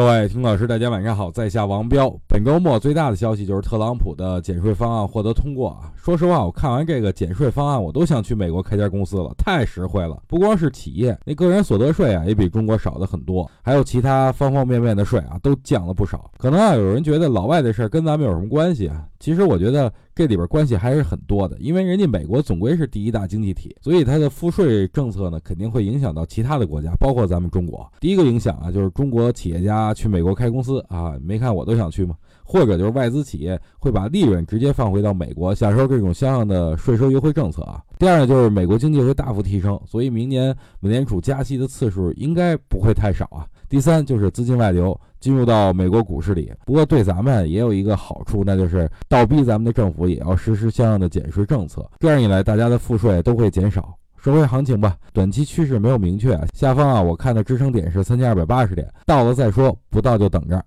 各位听老师，大家晚上好，在下王彪。本周末最大的消息就是特朗普的减税方案获得通过啊！说实话，我看完这个减税方案，我都想去美国开家公司了，太实惠了。不光是企业，那个人所得税啊，也比中国少的很多，还有其他方方面面的税啊，都降了不少。可能啊，有人觉得老外的事儿跟咱们有什么关系啊？其实我觉得这里边关系还是很多的，因为人家美国总归是第一大经济体，所以它的赋税政策呢，肯定会影响到其他的国家，包括咱们中国。第一个影响啊，就是中国企业家去美国开公司啊，没看我都想去吗？或者就是外资企业会把利润直接放回到美国，享受这种相应的税收优惠政策啊。第二呢，就是美国经济会大幅提升，所以明年美联储加息的次数应该不会太少啊。第三就是资金外流。进入到美国股市里，不过对咱们也有一个好处，那就是倒逼咱们的政府也要实施相应的减税政策。这样一来，大家的赋税都会减少。说回行情吧，短期趋势没有明确，下方啊，我看的支撑点是三千二百八十点，到了再说，不到就等着。